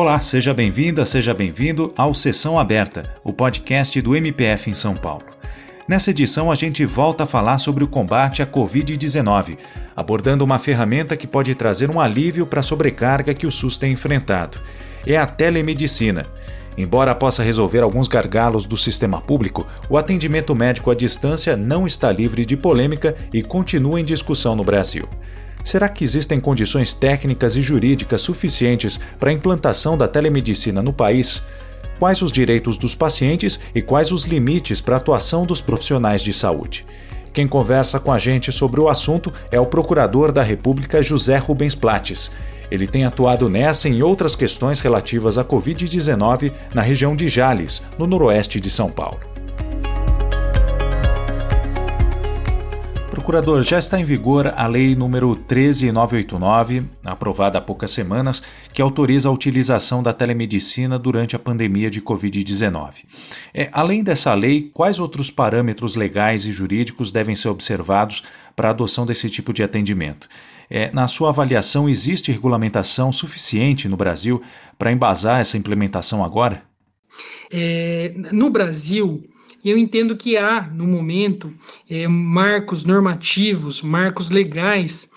Olá, seja bem-vinda, seja bem-vindo ao Sessão Aberta, o podcast do MPF em São Paulo. Nessa edição, a gente volta a falar sobre o combate à Covid-19, abordando uma ferramenta que pode trazer um alívio para a sobrecarga que o SUS tem enfrentado. É a telemedicina. Embora possa resolver alguns gargalos do sistema público, o atendimento médico à distância não está livre de polêmica e continua em discussão no Brasil. Será que existem condições técnicas e jurídicas suficientes para a implantação da telemedicina no país? quais os direitos dos pacientes e quais os limites para a atuação dos profissionais de saúde. Quem conversa com a gente sobre o assunto é o Procurador da República José Rubens Plates. Ele tem atuado nessa e em outras questões relativas à Covid-19 na região de Jales, no noroeste de São Paulo. Procurador, já está em vigor a Lei número 13989, aprovada há poucas semanas, que autoriza a utilização da telemedicina durante a pandemia de Covid-19. É, além dessa lei, quais outros parâmetros legais e jurídicos devem ser observados para a adoção desse tipo de atendimento? É, na sua avaliação, existe regulamentação suficiente no Brasil para embasar essa implementação agora? É, no Brasil, eu entendo que há, no momento, é, marcos normativos, marcos legais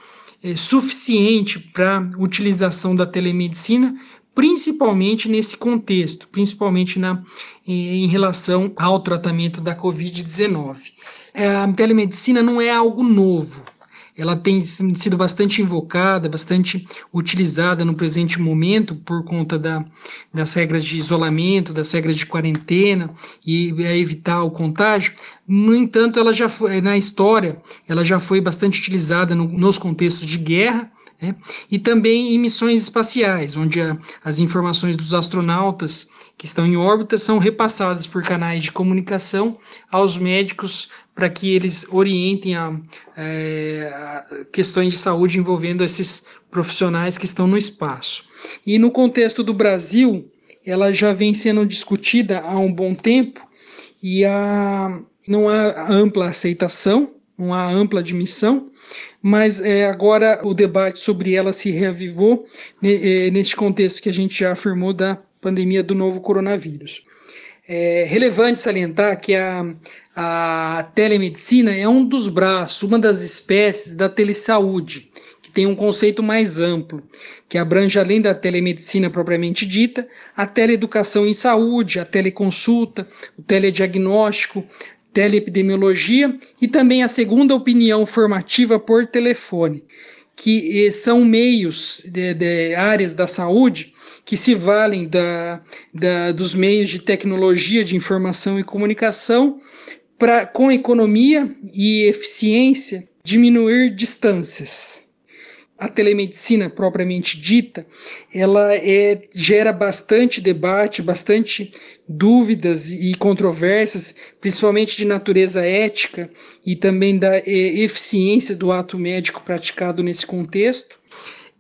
é, suficiente para utilização da telemedicina, principalmente nesse contexto, principalmente na, em relação ao tratamento da Covid-19. É, a telemedicina não é algo novo, ela tem sido bastante invocada, bastante utilizada no presente momento por conta da, das regras de isolamento, das regras de quarentena e evitar o contágio. No entanto, ela já foi, na história, ela já foi bastante utilizada no, nos contextos de guerra, né? e também em missões espaciais, onde a, as informações dos astronautas que estão em órbita são repassadas por canais de comunicação aos médicos para que eles orientem a, é, a questões de saúde envolvendo esses profissionais que estão no espaço. E no contexto do Brasil, ela já vem sendo discutida há um bom tempo e há, não há ampla aceitação, há ampla admissão, mas é, agora o debate sobre ela se reavivou é, neste contexto que a gente já afirmou da pandemia do novo coronavírus. É relevante salientar que a, a telemedicina é um dos braços, uma das espécies da telesaúde, que tem um conceito mais amplo, que abrange além da telemedicina propriamente dita, a teleeducação em saúde, a teleconsulta, o telediagnóstico, teleepidemiologia e também a segunda opinião formativa por telefone, que eh, são meios de, de áreas da saúde que se valem da, da, dos meios de tecnologia de informação e comunicação para, com economia e eficiência, diminuir distâncias a telemedicina propriamente dita, ela é, gera bastante debate, bastante dúvidas e controvérsias, principalmente de natureza ética e também da é, eficiência do ato médico praticado nesse contexto.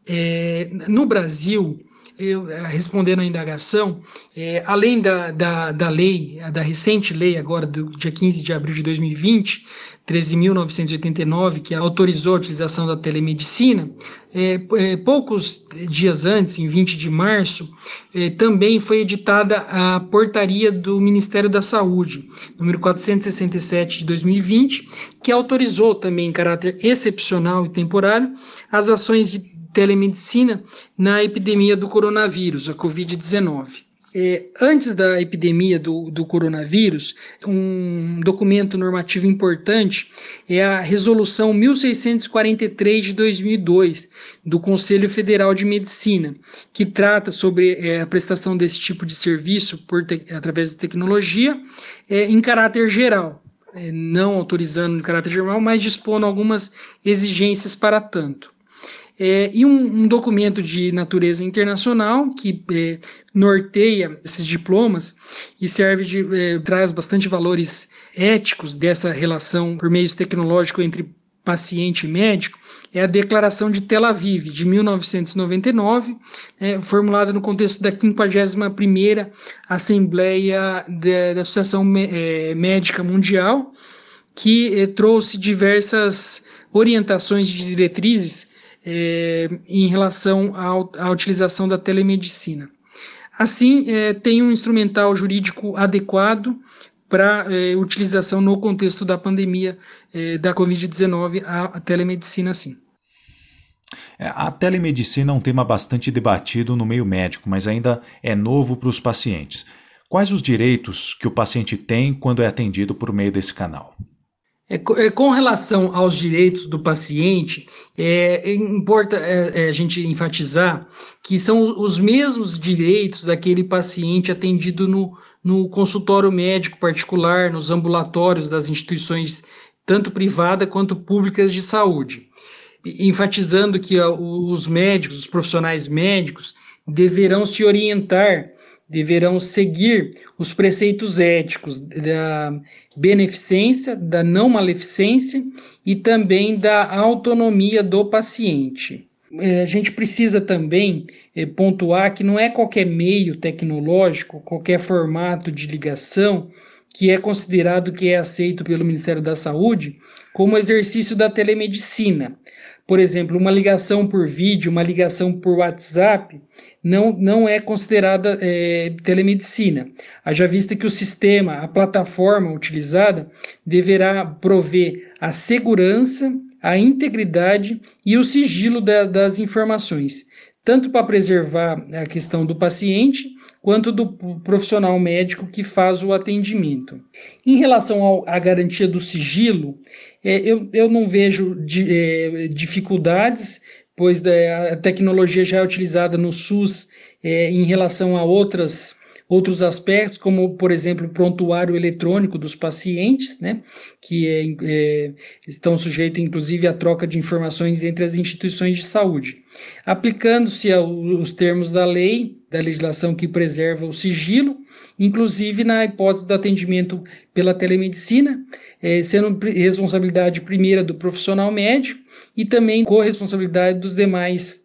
É, no Brasil, eu, respondendo à indagação, é, além da, da, da lei, da recente lei agora do dia 15 de abril de 2020, 13.989, que autorizou a utilização da telemedicina, é, é, poucos dias antes, em 20 de março, é, também foi editada a portaria do Ministério da Saúde, número 467 de 2020, que autorizou também em caráter excepcional e temporário as ações de telemedicina na epidemia do coronavírus, a Covid-19. É, antes da epidemia do, do, coronavírus, um documento normativo importante é a Resolução 1643 de 2002 do Conselho Federal de Medicina, que trata sobre é, a prestação desse tipo de serviço por te, através da tecnologia é, em caráter geral, é, não autorizando em caráter geral, mas dispondo algumas exigências para tanto. É, e um, um, documento de natureza internacional que é, norteia esses diplomas e serve de é, traz bastante valores éticos dessa relação por meios tecnológicos entre paciente e médico é a Declaração de Tel Aviv de 1999, é, formulada no contexto da 51ª Assembleia da, Associação é, Médica Mundial, que é, trouxe diversas orientações de diretrizes é, em relação à utilização da telemedicina. Assim, é, tem um instrumental jurídico adequado para é, utilização no contexto da pandemia é, da Covid-19, a, a, telemedicina, sim. É, a telemedicina é um tema bastante debatido no meio médico, mas ainda é novo para os pacientes. Quais os direitos que o paciente tem quando é atendido por meio desse canal? É, é, com relação aos direitos do paciente, é, importa é, é, a gente enfatizar que são os mesmos direitos daquele paciente atendido no, no consultório médico particular, nos ambulatórios das instituições, tanto privada quanto públicas de saúde. Enfatizando que os médicos, os profissionais médicos, deverão se orientar deverão seguir os preceitos éticos da beneficência, da não maleficência e também da autonomia do paciente. É, a gente precisa também é, pontuar que não é qualquer meio tecnológico, qualquer formato de ligação que é considerado que é aceito pelo Ministério da Saúde como exercício da telemedicina. Por exemplo, uma ligação por vídeo, uma ligação por WhatsApp, não, não é considerada é, telemedicina. Haja vista que o sistema, a plataforma utilizada, deverá prover a segurança, a integridade e o sigilo da, das informações, tanto para preservar a questão do paciente quanto do profissional médico que faz o atendimento. Em relação à garantia do sigilo, é, eu, eu não vejo de, é, dificuldades pois é, a tecnologia já é utilizada no SUS é, em relação a outras outros aspectos, como, por exemplo, o prontuário eletrônico dos pacientes, né, que é, é, estão sujeitos, inclusive, à troca de informações entre as instituições de saúde. Aplicando-se os termos da lei, da legislação que preserva o sigilo, inclusive na hipótese do atendimento pela telemedicina, é, sendo responsabilidade primeira do profissional médico e também corresponsabilidade dos demais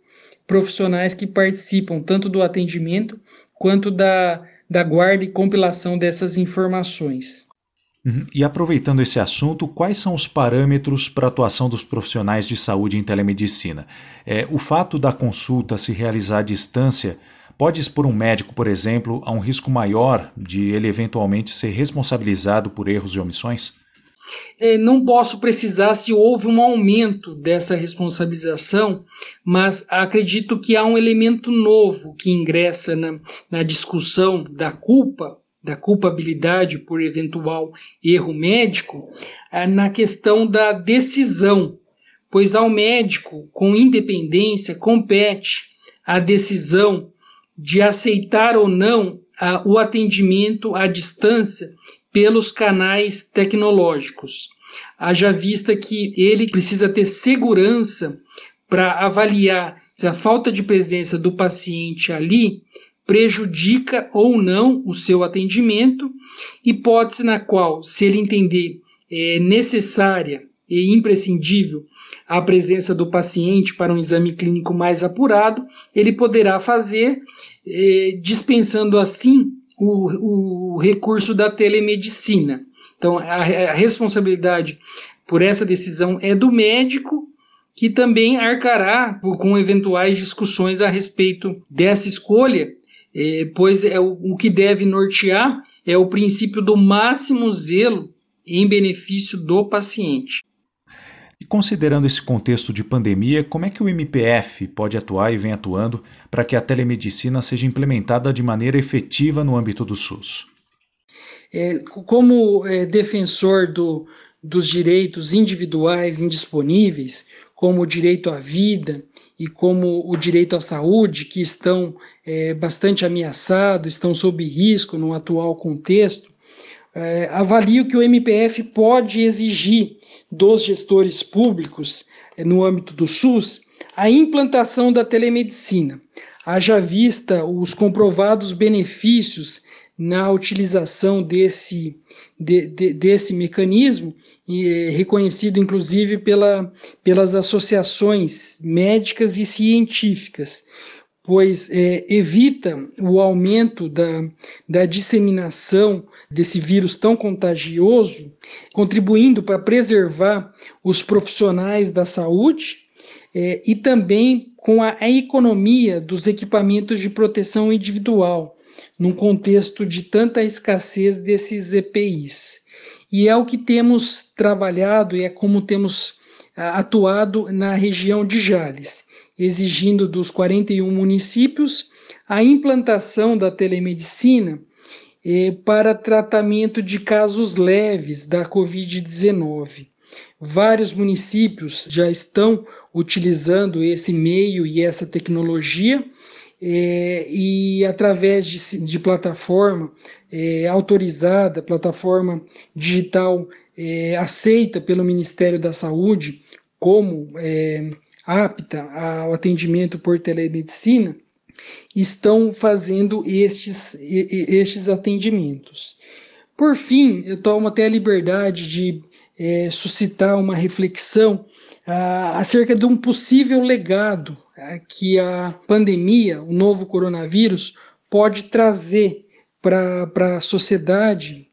profissionais que participam tanto do atendimento quanto da da guarda e compilação dessas informações. Uhum. E aproveitando esse assunto, quais são os parâmetros para a atuação dos profissionais de saúde em telemedicina? É, o fato da consulta se realizar à distância pode expor um médico, por exemplo, a um risco maior de ele eventualmente ser responsabilizado por erros e omissões? É, não posso precisar se houve um aumento dessa responsabilização, mas acredito que há um elemento novo que ingressa na, na discussão da culpa, da culpabilidade por eventual erro médico, é, na questão da decisão, pois ao médico, com independência, compete a decisão de aceitar ou não o atendimento à distância pelos canais tecnológicos. Haja vista que ele precisa ter segurança para avaliar se a falta de presença do paciente ali prejudica ou não o seu atendimento, hipótese na qual, se ele entender é, necessária e imprescindível a presença do paciente para um exame clínico mais apurado, ele poderá fazer, é, dispensando assim o, o recurso da telemedicina. Então, a, a responsabilidade por essa decisão é do médico, que também arcará com eventuais discussões a respeito dessa escolha, é, pois é o, o que deve nortear é o princípio do máximo zelo em benefício do paciente. E considerando esse contexto de pandemia, como é que o MPF pode atuar e vem atuando para que a telemedicina seja implementada de maneira efetiva no âmbito do SUS? É, como é, defensor do, dos direitos individuais indisponíveis, como o direito à vida e como o direito à saúde, que estão é, bastante ameaçados, estão sob risco no atual contexto, é, avalio que o MPF pode exigir dos gestores públicos é, no âmbito do SUS a implantação da telemedicina, haja vista os comprovados benefícios na utilização desse, de, de, desse mecanismo, e, é, reconhecido inclusive pela, pelas associações médicas e científicas, pois é, evita o aumento da, da disseminação desse vírus tão contagioso, contribuindo para preservar os profissionais da saúde é, e também com a, a, economia dos equipamentos de proteção individual, num contexto de tanta escassez desses EPIs. E é o que temos trabalhado e é como temos atuado na região de Jales, exigindo dos 41 municípios a implantação da telemedicina eh, para tratamento de casos leves da Covid-19. Vários municípios já estão utilizando esse meio e essa tecnologia é, e através de, de plataforma é, autorizada, plataforma digital é, aceita pelo Ministério da Saúde como apta ao atendimento por telemedicina, estão fazendo estes, estes atendimentos. Por fim, eu tomo até a liberdade de é, suscitar uma reflexão ah, acerca de um possível legado ah, que a pandemia, o novo coronavírus, pode trazer para a sociedade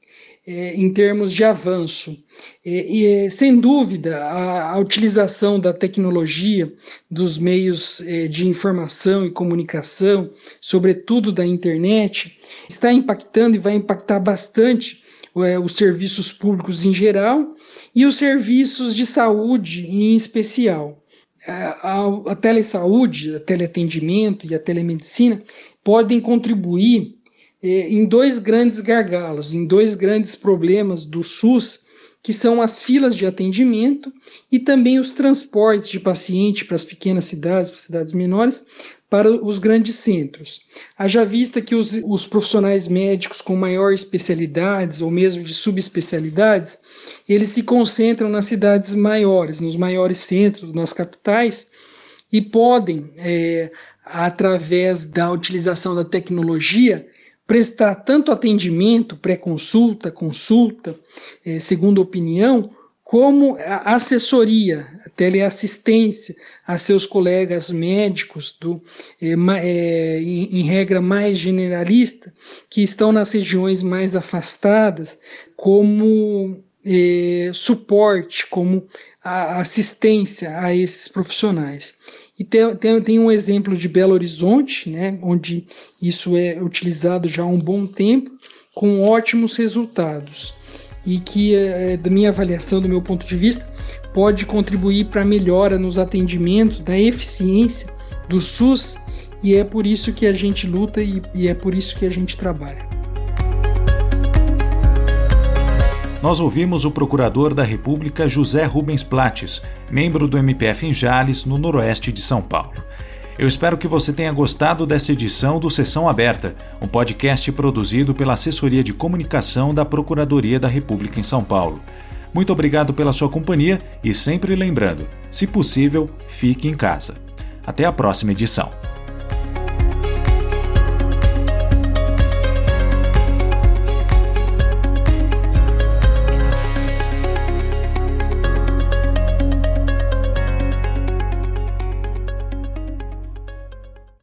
é, em termos de avanço. E, e sem dúvida, a, a, utilização da tecnologia, dos meios é, de informação e comunicação, sobretudo da internet, está impactando e vai impactar bastante é, os serviços públicos em geral e os serviços de saúde em especial. A, a, a telesaúde, a teleatendimento e a telemedicina podem contribuir eh, em dois grandes gargalos, em dois grandes problemas do SUS, que são as filas de atendimento e também os transportes de paciente para as pequenas cidades, para cidades menores, para os grandes centros. Haja vista que os, os profissionais médicos com maior especialidades ou mesmo de subespecialidades, eles se concentram nas cidades maiores, nos maiores centros, nas capitais, e podem, é, através da utilização da tecnologia, prestar tanto atendimento, pré-consulta, consulta, é, segunda opinião, como assessoria, teleassistência a seus colegas médicos, do, é, é, em, em, regra mais generalista, que estão nas regiões mais afastadas, como é, suporte, como assistência a esses profissionais. E tem, tem, tem, um exemplo de Belo Horizonte, né, onde isso é utilizado já há um bom tempo, com ótimos resultados e que, é, da minha avaliação, do meu ponto de vista, pode contribuir para a melhora nos atendimentos, da eficiência do SUS, e é por isso que a gente luta e, e é por isso que a gente trabalha. Nós ouvimos o procurador da República José Rubens Plates, membro do MPF em Jales, no noroeste de São Paulo. Eu espero que você tenha gostado dessa edição do Sessão Aberta, um podcast produzido pela Assessoria de Comunicação da Procuradoria da República em São Paulo. Muito obrigado pela sua companhia e sempre lembrando, se possível, fique em casa. Até a próxima edição.